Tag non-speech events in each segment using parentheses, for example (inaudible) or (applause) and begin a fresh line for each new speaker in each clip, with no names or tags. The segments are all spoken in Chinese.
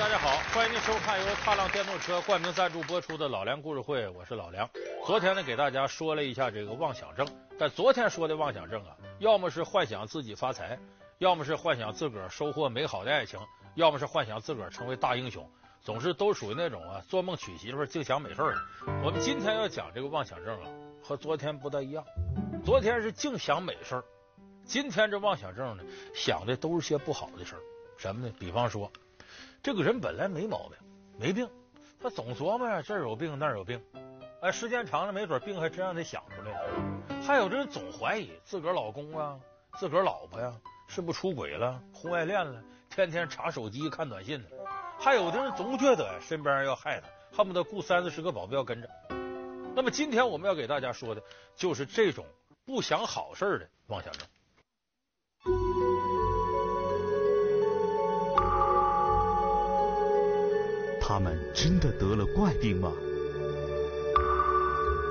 大家好，欢迎您收看由踏浪电动车冠名赞助播出的《老梁故事会》，我是老梁。昨天呢，给大家说了一下这个妄想症，但昨天说的妄想症啊，要么是幻想自己发财，要么是幻想自个儿收获美好的爱情，要么是幻想自个儿成为大英雄，总是都属于那种啊做梦娶媳妇净想美事儿。我们今天要讲这个妄想症啊，和昨天不大一样，昨天是净想美事儿，今天这妄想症呢，想的都是些不好的事儿，什么呢？比方说。这个人本来没毛病，没病，他总琢磨呀，这儿有病那儿有病，哎，时间长了，没准病还真让他想出来了。还有的人总怀疑自个儿老公啊，自个儿老婆呀，是不是出轨了、婚外恋了，天天查手机看短信呢。还有的人总觉得身边要害他，恨不得雇三四十个保镖跟着。那么今天我们要给大家说的，就是这种不想好事的妄想症。
他们真的得了怪病吗？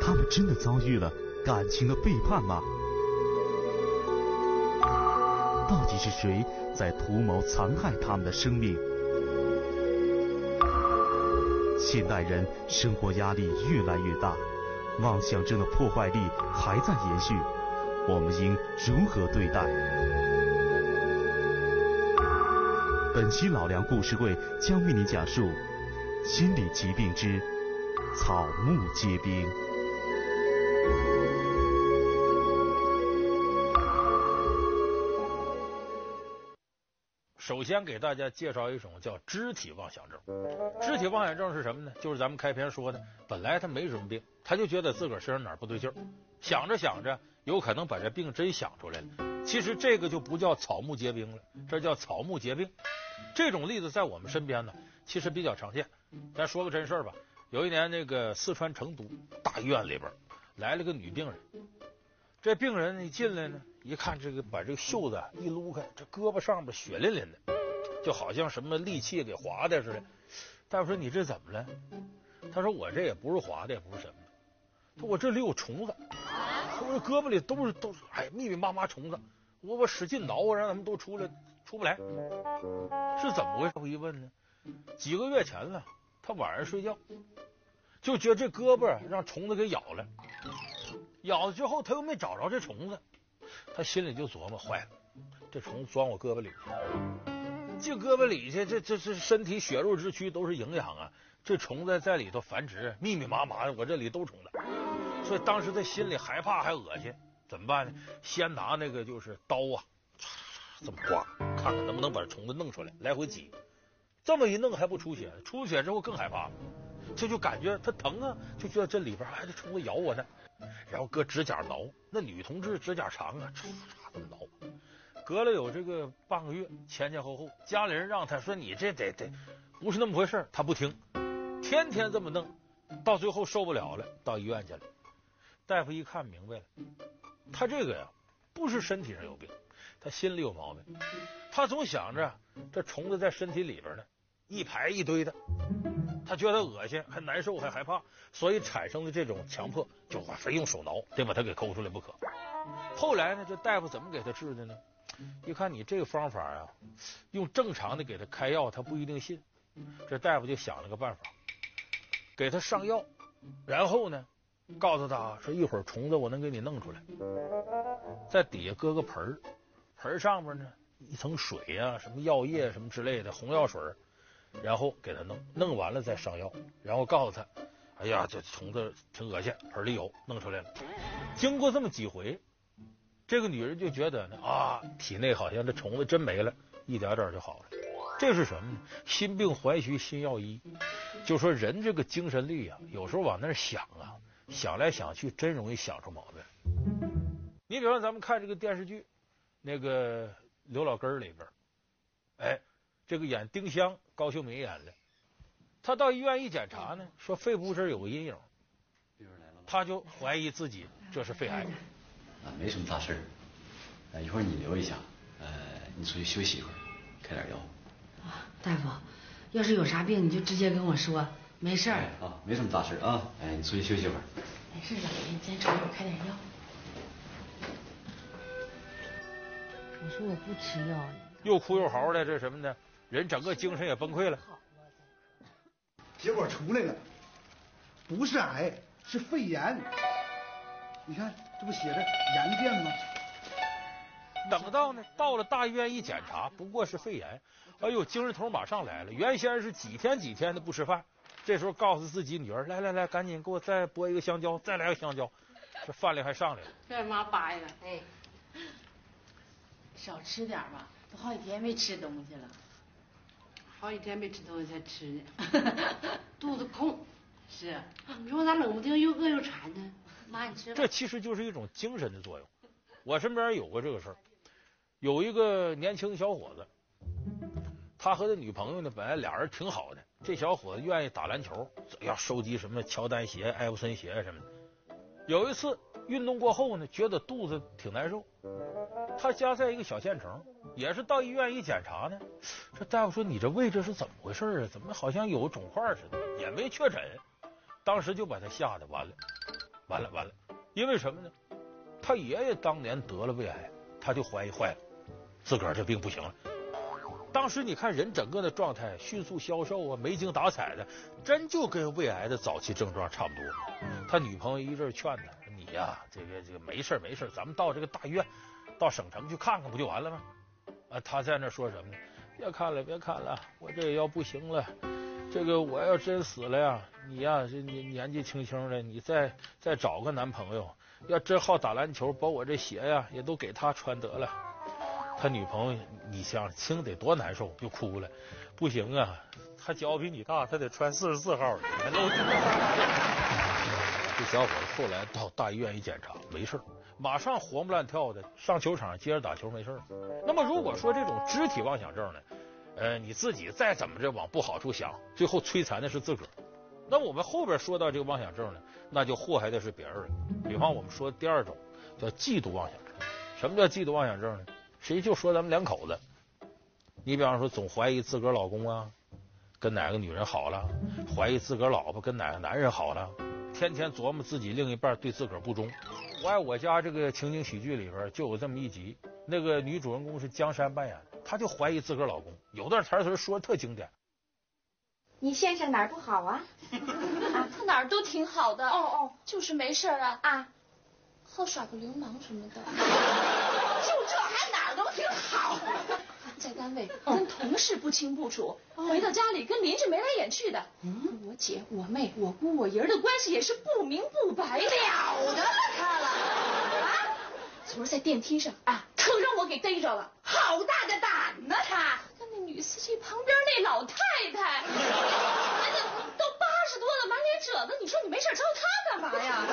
他们真的遭遇了感情的背叛吗？到底是谁在图谋残害他们的生命？现代人生活压力越来越大，妄想症的破坏力还在延续，我们应如何对待？本期老梁故事会将为您讲述。心理疾病之草木皆兵。
首先给大家介绍一种叫肢体妄想症。肢体妄想症是什么呢？就是咱们开篇说的，本来他没什么病，他就觉得自个儿身上哪儿不对劲儿，想着想着，有可能把这病真想出来了。其实这个就不叫草木皆兵了，这叫草木皆兵。这种例子在我们身边呢，其实比较常见。咱说个真事儿吧，有一年那个四川成都大医院里边来了个女病人，这病人一进来呢，一看这个把这个袖子一撸开，这胳膊上边血淋淋的，就好像什么利器给划的似的。大夫说，你这怎么了？他说我这也不是划的，也不是什么，他说我这里有虫子，我这胳膊里都是都是哎密密麻麻虫子，我我使劲挠，让他们都出来，出不来，是怎么回事？我一问呢，几个月前了。他晚上睡觉，就觉得这胳膊让虫子给咬了，咬了之后他又没找着这虫子，他心里就琢磨：坏了，这虫子钻我胳膊里去，进胳膊里去，这这这身体血肉之躯都是营养啊，这虫子在里头繁殖，密密麻麻的，我这里都虫子，所以当时他心里害怕还恶心，怎么办呢？先拿那个就是刀啊，这么刮，看看能不能把虫子弄出来，来回挤。这么一弄还不出血，出血之后更害怕了，这就感觉他疼啊，就觉得这里边还得虫子咬我呢，然后搁指甲挠，那女同志指甲长啊，唰唰这么挠，隔了有这个半个月，前前后后，家里人让他说你这得得不是那么回事，他不听，天天这么弄，到最后受不了了，到医院去了，大夫一看明白了，他这个呀不是身体上有病，他心里有毛病，他总想着这虫子在身体里边呢。一排一堆的，他觉得恶心，还难受，还害怕，所以产生的这种强迫，就非用手挠，得把它给抠出来不可。后来呢，这大夫怎么给他治的呢？一看你这个方法啊，用正常的给他开药，他不一定信。这大夫就想了个办法，给他上药，然后呢，告诉他说一会儿虫子我能给你弄出来，在底下搁个盆儿，盆上面呢一层水啊，什么药液什么之类的红药水。然后给他弄，弄完了再上药，然后告诉他，哎呀，这虫子挺恶心，盆里有，弄出来了。经过这么几回，这个女人就觉得呢，啊，体内好像这虫子真没了，一点点就好了。这是什么呢？心病还需心药医。就说人这个精神力啊，有时候往那想啊，想来想去，真容易想出毛病。你比方咱们看这个电视剧，那个刘老根里边，哎。这个演丁香，高秀敏演的。他到医院一检查呢，说肺部这儿有个阴影，他就怀疑自己这是肺癌。
啊，没什么大事儿，一会儿你留一下，呃，你出去休息一会儿，开点药。
啊，大夫，要是有啥病你就直接跟我说，没事儿。
啊，没什么大事啊，哎，你出去休息会儿。
没事，老爷，你先吃，我开点药。我说我不吃药。
又哭又嚎的，这是什么呢？人整个精神也崩溃了。(laughs)
结果出来了，不是癌，是肺炎。你看，这不写着炎变吗？
等到呢，到了大医院一检查，不过是肺炎。哎呦，精神头马上来了。原先是几天几天的不吃饭，这时候告诉自己女儿：“来来来，赶紧给我再剥一个香蕉，再来个香蕉。”这饭量还上来了。
被妈扒一个，哎，少吃点吧，都好几天没吃东西了。好几天没吃东西才吃呢，肚子空。是，你说我咋冷不丁又饿又馋呢？妈，你吃。
这其实就是一种精神的作用。我身边有过这个事儿，有一个年轻小伙子，他和他女朋友呢，本来俩人挺好的。这小伙子愿意打篮球，要收集什么乔丹鞋、艾弗森鞋什么的。有一次运动过后呢，觉得肚子挺难受。他家在一个小县城，也是到医院一检查呢，这大夫说，你这胃这是怎么回事啊？怎么好像有肿块似的？也没确诊。当时就把他吓得完了，完了完了，因为什么呢？他爷爷当年得了胃癌，他就怀疑坏了，自个儿这病不行了。当时你看人整个的状态迅速消瘦啊，没精打采的，真就跟胃癌的早期症状差不多。他女朋友一阵劝他：“你呀、这个这个没事没事，咱们到这个大医院，到省城去看看不就完了吗？”啊，他在那说什么呢？别看了，别看了，我这要不行了，这个我要真死了呀，你呀，这你年纪轻轻的，你再再找个男朋友。要真好打篮球，把我这鞋呀也都给他穿得了。他女朋友，你想听得多难受，就哭了。不行啊，他脚比你大，他得穿四十四号的。(laughs) 这小伙子后来到大医院一检查，没事，马上活蹦乱跳的上球场接着打球，没事。那么如果说这种肢体妄想症呢，呃，你自己再怎么着往不好处想，最后摧残的是自个儿。那我们后边说到这个妄想症呢，那就祸害的是别人了。比方我们说第二种叫嫉妒妄想症。什么叫嫉妒妄想症呢？谁就说咱们两口子，你比方说总怀疑自个儿老公啊跟哪个女人好了，怀疑自个儿老婆跟哪个男人好了，天天琢磨自己另一半对自个儿不忠。我爱我家这个情景喜剧里边就有这么一集，那个女主人公是江山扮演的，她就怀疑自个儿老公，有段台词说的特经典。
你先生哪儿不好啊？(laughs)
啊，他哪儿都挺好的。
哦哦，
就是没事啊
啊，
好耍个流氓什么的。(laughs)
就这还哪儿都挺好？(laughs)
在单位跟同事不清不楚，回到家里跟邻居眉来眼去的。嗯，我姐、我妹、我姑、我爷的关系也是不明不白的。
了得了他 (laughs) 了啊！
昨儿在电梯上啊，可让我给逮着了。
好大的胆呢他！
女司机旁边那老太太，人家都八十多了，满脸褶子，你说你没事招她干嘛呀？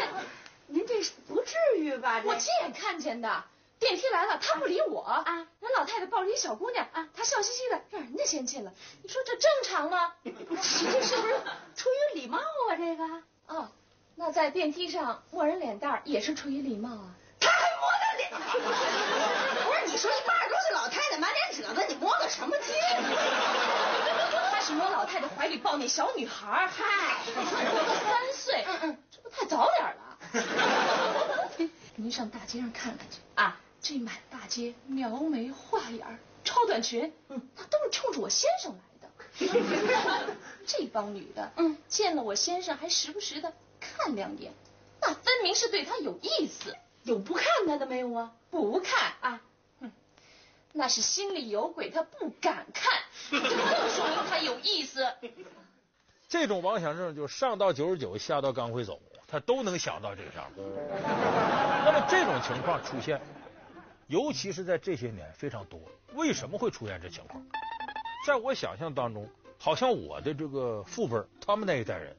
(laughs)
您这是不至于吧？
我亲眼看见的，电梯来了，他不理我啊，人老太太抱着一小姑娘啊，她笑嘻嘻的，让人家先进了，你说这正常吗？
这 (laughs) 是不是出于礼貌啊？这个
哦，那在电梯上摸人脸蛋也是出于礼貌啊？
他还摸他脸？不是，你说一半都是老太太，满脸褶子，你摸个什么劲？
他是摸老太太怀里抱那小女孩，嗨，三岁，嗯嗯，这不太早点了？(laughs) 您上大街上看看去啊，这满大街描眉画眼，超短裙，嗯，那都是冲着我先生来的。(laughs) 这帮女的，嗯，见了我先生还时不时的看两眼，那分明是对他有意思。
有不看他的没有啊？
不看啊。嗯那是心里有鬼，他不敢看，这更说明他有意思。
这种妄想症就上到九十九，下到刚会走，他都能想到这个上面。那么这种情况出现，尤其是在这些年非常多。为什么会出现这情况？在我想象当中，好像我的这个父辈，他们那一代人。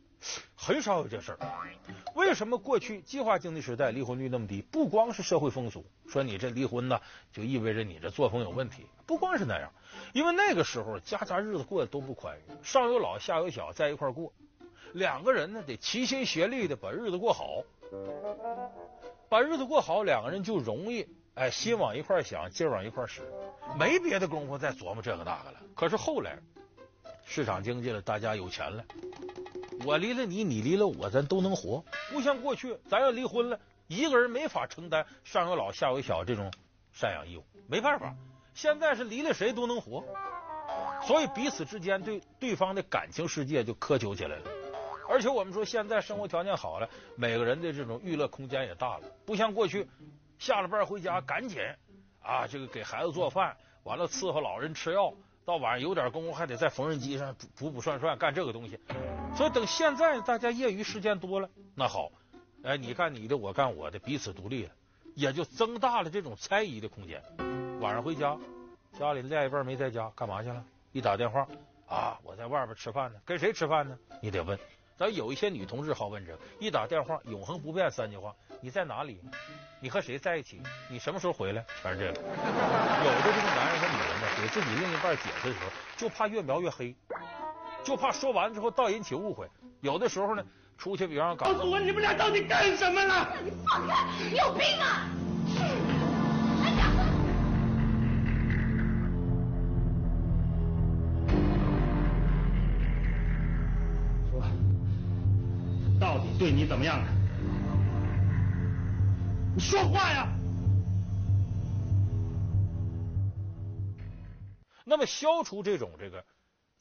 很少有这事儿。为什么过去计划经济时代离婚率那么低？不光是社会风俗，说你这离婚呢，就意味着你这作风有问题。不光是那样，因为那个时候家家日子过得都不宽裕，上有老下有小，在一块过，两个人呢得齐心协力的把日子过好，把日子过好，两个人就容易哎心往一块想，劲往一块使，没别的功夫再琢磨这个那个了。可是后来市场经济了，大家有钱了。我离了你，你离了我，咱都能活。不像过去，咱要离婚了，一个人没法承担上有老下有小这种赡养义务，没办法。现在是离了谁都能活，所以彼此之间对对方的感情世界就苛求起来了。而且我们说现在生活条件好了，每个人的这种娱乐空间也大了，不像过去下了班回家赶紧啊，这个给孩子做饭，完了伺候老人吃药，到晚上有点功夫还得在缝纫机上补补算算干这个东西。所以等现在大家业余时间多了，那好，哎，你干你的，我干我的，彼此独立了，也就增大了这种猜疑的空间。晚上回家，家里另一半没在家，干嘛去了？一打电话啊，我在外边吃饭呢，跟谁吃饭呢？你得问。咱有一些女同志好问这个，一打电话永恒不变三句话：你在哪里？你和谁在一起？你什么时候回来？全是这个。有的这个男人和女人呢，给自己另一半解释的时候，就怕越描越黑，就怕说完之后倒引起误会。有的时候呢，出去比方告
诉我你们俩到底干什么了？
你放开！你有病啊！
对你怎么样了？说话呀！
那么消除这种这个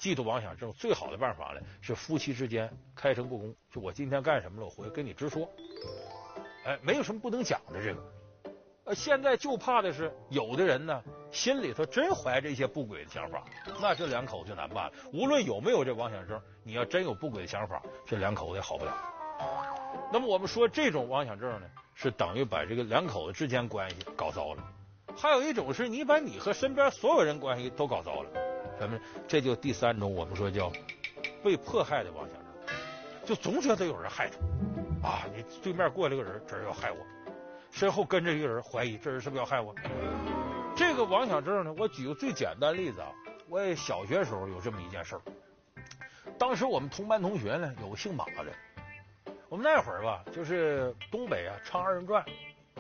嫉妒妄想症最好的办法呢，是夫妻之间开诚布公。就我今天干什么了，我回来跟你直说。哎，没有什么不能讲的这个。呃，现在就怕的是有的人呢，心里头真怀着一些不轨的想法，那这两口子就难办了。无论有没有这妄想症，你要真有不轨的想法，这两口子也好不了。那么我们说这种妄想症呢，是等于把这个两口子之间关系搞糟了。还有一种是你把你和身边所有人关系都搞糟了，什么呢？这就第三种，我们说叫被迫害的妄想症，就总觉得有人害他啊！你对面过来个人，这人要害我，身后跟着一个人，怀疑这人是不是要害我？这个妄想症呢，我举个最简单例子啊，我也小学时候有这么一件事儿。当时我们同班同学呢，有个姓马的。我们那会儿吧，就是东北啊，唱二人转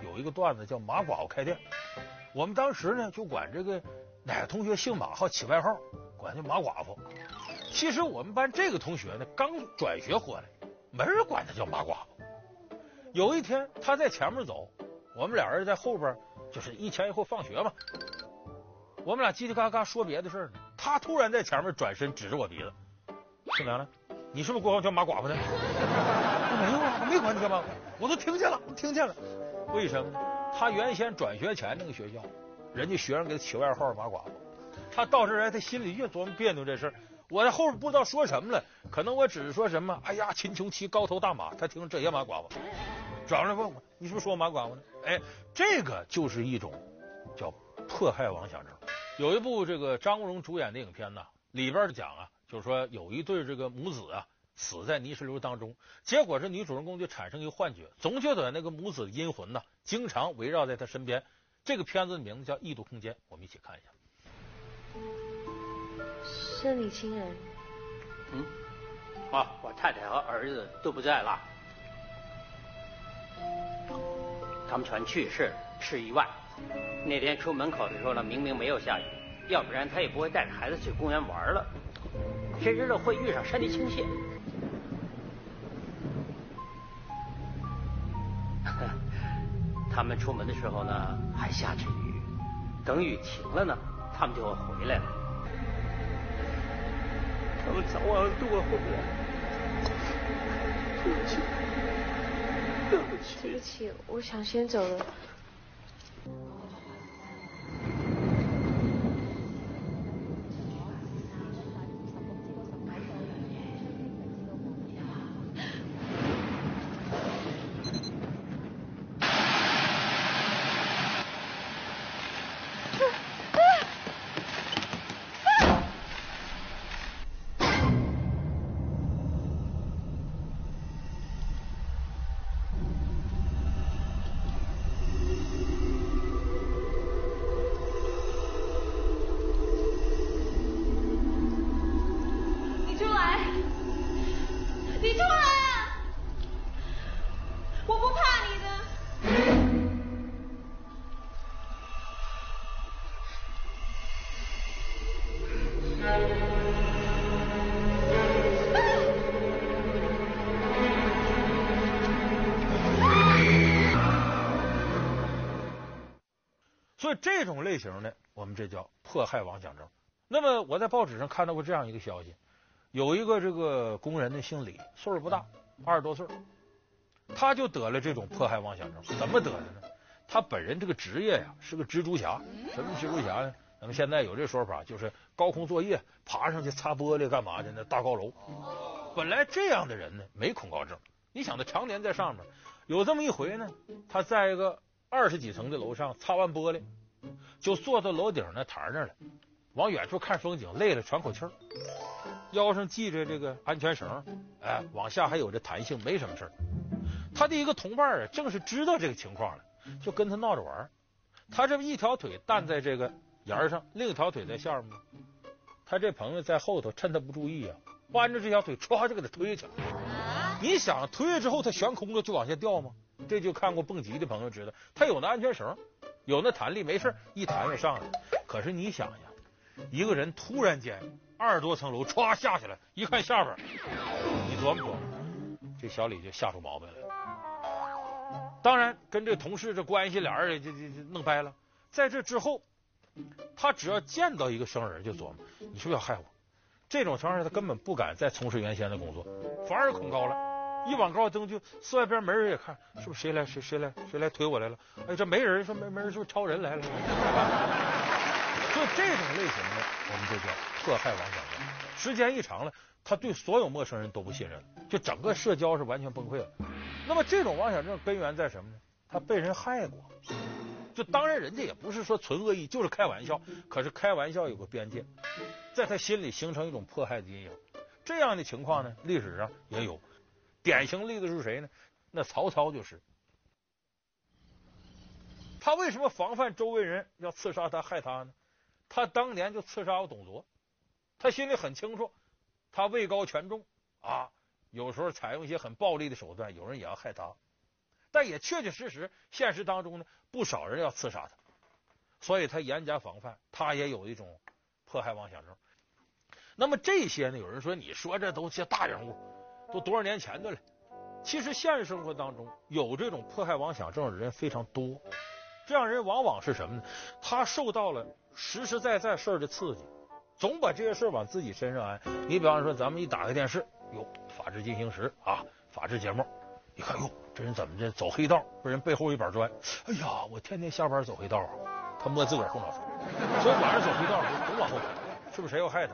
有一个段子叫马寡妇开店。我们当时呢，就管这个哪个同学姓马，好起外号，管叫马寡妇。其实我们班这个同学呢，刚转学回来，没人管他叫马寡妇。有一天他在前面走，我们俩人在后边，就是一前一后放学嘛。我们俩叽叽嘎嘎说别的事儿呢，他突然在前面转身指着我鼻子，姓梁了，你是不是过后叫马寡妇的？没有啊，我没管你干嘛，我都听见了，我听见了。为什么呢？他原先转学前那个学校，人家学生给他起外号马寡妇。他到这来，他心里越琢磨别扭这事儿。我在后边不知道说什么了，可能我只是说什么，哎呀，秦琼骑高头大马，他听这也马寡妇，转过来问我，你是不是说我马寡妇呢？哎，这个就是一种叫迫害妄想症。有一部这个张国荣主演的影片呢，里边讲啊，就是说有一对这个母子啊。死在泥石流当中，结果这女主人公就产生一个幻觉，总觉得那个母子的阴魂呐，经常围绕在她身边。这个片子的名字叫《异度空间》，我们一起看一下。
生你亲人？
嗯，啊，我太太和儿子都不在了，他们全去世，是意外。那天出门口的时候呢，明明没有下雨，要不然他也不会带着孩子去公园玩了。谁知道会遇上山地倾泻。他们出门的时候呢，还下着雨，等雨停了呢，他们就会回来了。他们早晚都会回来。对不起，对不起，
对不起，我想先走了。
这种类型呢，我们这叫迫害妄想症。那么我在报纸上看到过这样一个消息，有一个这个工人呢，姓李，岁数不大，二十多岁，他就得了这种迫害妄想症。怎么得的呢？他本人这个职业呀是个蜘蛛侠。什么蜘蛛侠呢？那么现在有这说法，就是高空作业，爬上去擦玻璃干嘛的？那大高楼。本来这样的人呢，没恐高症。你想他常年在上面，有这么一回呢，他在一个二十几层的楼上擦完玻璃，就坐到楼顶那台那儿了，往远处看风景，累了喘口气儿，腰上系着这个安全绳，哎，往下还有这弹性，没什么事儿。他的一个同伴啊，正是知道这个情况了，就跟他闹着玩。他这么一条腿担在这个沿上，另一条腿在下面。他这朋友在后头，趁他不注意啊，弯着这条腿歘就给他推下去了。你想推了之后，他悬空了就往下掉吗？这就看过蹦极的朋友知道，他有那安全绳，有那弹力，没事一弹就上来。可是你想想，一个人突然间二十多层楼歘下去了，一看下边，你琢磨琢磨，这小李就吓出毛病来了。当然，跟这同事这关系俩人就就就弄掰了。在这之后，他只要见到一个生人就琢磨，你是不是要害我？这种情况下，他根本不敢再从事原先的工作，反而恐高了。一往高登，就四外边没人也看，是不是谁来谁谁来谁来推我来了？哎，这没人，说没没人，是不是超人来了？(laughs) 就这种类型的，我们就叫迫害妄想症。时间一长了，他对所有陌生人都不信任了，就整个社交是完全崩溃了。那么这种妄想症根源在什么呢？他被人害过。就当然人家也不是说纯恶意，就是开玩笑。可是开玩笑有个边界，在他心里形成一种迫害的阴影。这样的情况呢，历史上也有。典型例子是谁呢？那曹操就是。他为什么防范周围人要刺杀他、害他呢？他当年就刺杀过董卓，他心里很清楚，他位高权重啊，有时候采用一些很暴力的手段，有人也要害他。但也确确实实，现实当中呢，不少人要刺杀他，所以他严加防范，他也有一种迫害妄想症。那么这些呢，有人说，你说这都些大人物。都多少年前的了。其实现实生活当中有这种迫害妄想症的人非常多。这样人往往是什么呢？他受到了实实在在事儿的刺激，总把这些事儿往自己身上安。你比方说，咱们一打开电视，哟，法制进行时啊，法制节目，你看哟，这人怎么的走黑道？被人背后一板砖。哎呀，我天天下班走黑道啊！他摸自个儿后脑勺，所以晚上走黑道总往后看，是不是谁要害他？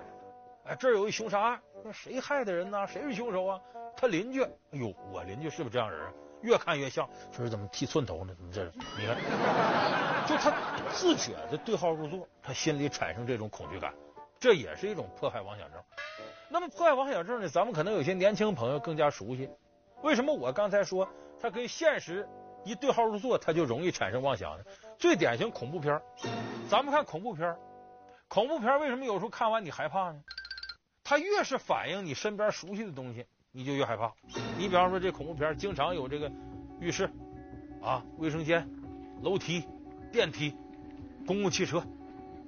哎，这儿有一凶杀案，那谁害的人呢？谁是凶手啊？他邻居，哎呦，我邻居是不是这样人啊？越看越像，说是怎么剃寸头呢？怎么这？你看，(laughs) 就他自觉的对号入座，他心里产生这种恐惧感，这也是一种迫害妄想症。那么迫害妄想症呢？咱们可能有些年轻朋友更加熟悉。为什么我刚才说他跟现实一对号入座，他就容易产生妄想呢？最典型恐怖片，咱们看恐怖片，恐怖片为什么有时候看完你害怕呢？它越是反映你身边熟悉的东西，你就越害怕。你比方说这恐怖片经常有这个浴室啊、卫生间、楼梯、电梯、公共汽车，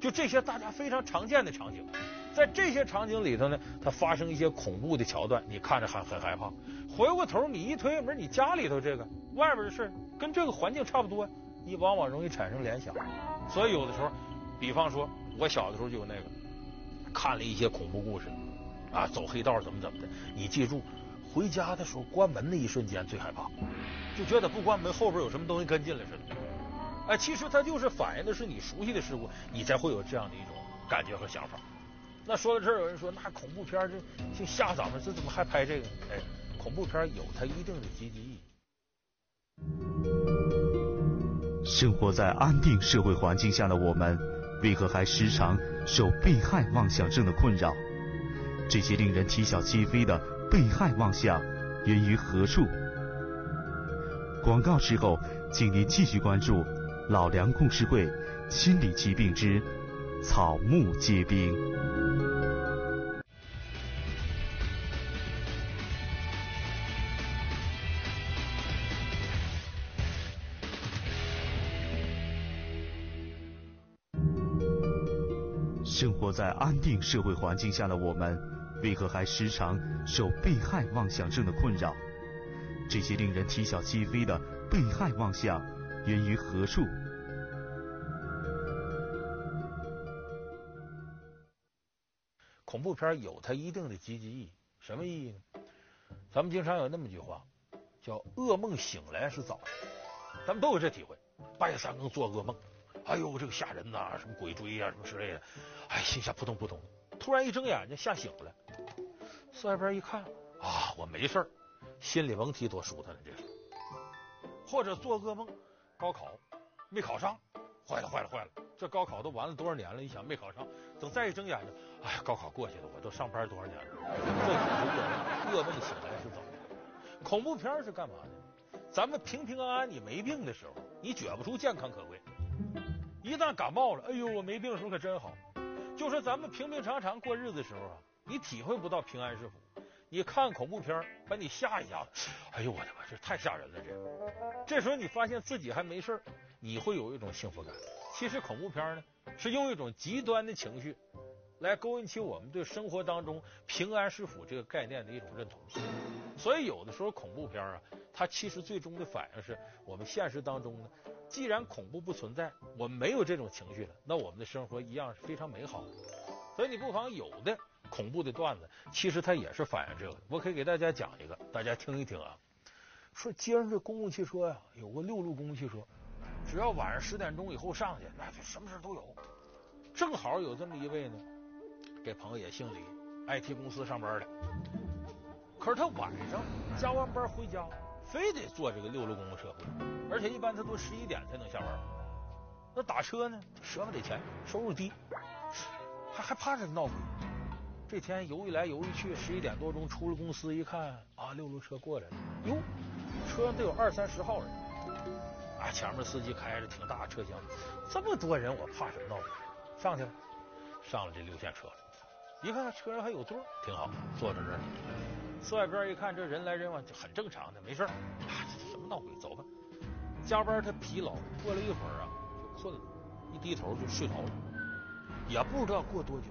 就这些大家非常常见的场景。在这些场景里头呢，它发生一些恐怖的桥段，你看着还很害怕。回过头你一推门，你家里头这个外边的事跟这个环境差不多，你往往容易产生联想。所以有的时候，比方说我小的时候就有那个看了一些恐怖故事。啊，走黑道怎么怎么的？你记住，回家的时候关门那一瞬间最害怕，就觉得不关门后边有什么东西跟进来似的。哎，其实它就是反映的是你熟悉的事物，你才会有这样的一种感觉和想法。那说到这儿，有人说，那恐怖片这就吓咱们，这怎么还拍这个？哎，恐怖片有它一定的积极意义。
生活在安定社会环境下的我们，为何还时常受被害妄想症的困扰？这些令人啼笑皆非的被害妄想源于何处？广告之后，请您继续关注老梁故事会心理疾病之草木皆兵。生活在安定社会环境下的我们，为何还时常受被害妄想症的困扰？这些令人啼笑皆非的被害妄想源于何处？
恐怖片有它一定的积极意义。什么意义呢？咱们经常有那么句话，叫“噩梦醒来是早晨”，咱们都有这体会。半夜三更做噩梦，哎呦，这个吓人呐、什么鬼追呀、啊，什么之类的，哎，心下扑通扑通。突然一睁眼睛，吓醒了，四外边一看，啊，我没事儿，心里甭提多舒坦了，这是。或者做噩梦，高考没考上，坏了坏了坏了，这高考都完了多少年了？一想没考上，等再一睁眼睛，哎呀，高考过去了，我都上班多少年了？这噩梦噩梦醒来是怎么。恐怖片是干嘛的？咱们平平安安，你没病的时候，你觉不出健康可贵；一旦感冒了，哎呦，我没病的时候可真好。就说咱们平平常常过日子的时候啊，你体会不到平安是福。你看恐怖片把你吓一下子，哎呦我的妈，这太吓人了！这这时候你发现自己还没事你会有一种幸福感。其实恐怖片呢，是用一种极端的情绪来勾引起我们对生活当中平安是福这个概念的一种认同。所以有的时候恐怖片啊，它其实最终的反应是我们现实当中呢。既然恐怖不存在，我们没有这种情绪了，那我们的生活一样是非常美好的。所以你不妨有的恐怖的段子，其实它也是反映这个。我可以给大家讲一个，大家听一听啊。说街上这公共汽车呀，有个六路公共汽车，只要晚上十点钟以后上去，那就什么事都有。正好有这么一位呢，这朋友也姓李，IT 公司上班的。可是他晚上加完班回家。非得坐这个六路公共车回来，而且一般他都十一点才能下班。那打车呢，舍不得钱，收入低，他还怕这闹鬼。这天犹豫来犹豫去，十一点多钟出了公司一看，啊，六路车过来了，哟，车上得有二三十号人，啊，前面司机开着挺大的车厢，这么多人，我怕什么闹鬼？上去了，上了这六线车了，一看车上还有座，挺好，坐在这儿。四外边一看，这人来人往，就很正常的，没事。啊，这什么闹鬼？走吧。加班他疲劳，过了一会儿啊，就困了，一低头就睡着了。也不知道过多久，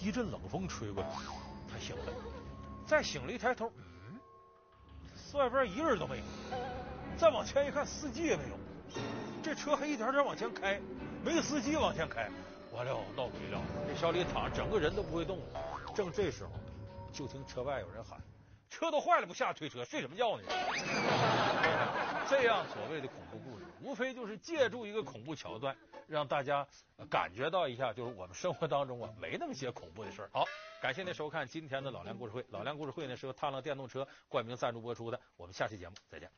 一阵冷风吹过来，他醒了。再醒了，一抬头，嗯，四外边一个人都没有。再往前一看，司机也没有。这车还一点点往前开，没司机往前开。完了，闹鬼了。这小李躺，整个人都不会动了。正这时候。就听车外有人喊：“车都坏了，不下推车，睡什么觉呢？” (laughs) 这样所谓的恐怖故事，无非就是借助一个恐怖桥段，让大家感觉到一下，就是我们生活当中啊，没那么些恐怖的事儿。好，感谢您收看今天的老梁故事会。老梁故事会呢是由踏浪电动车冠名赞助播出的。我们下期节目再见。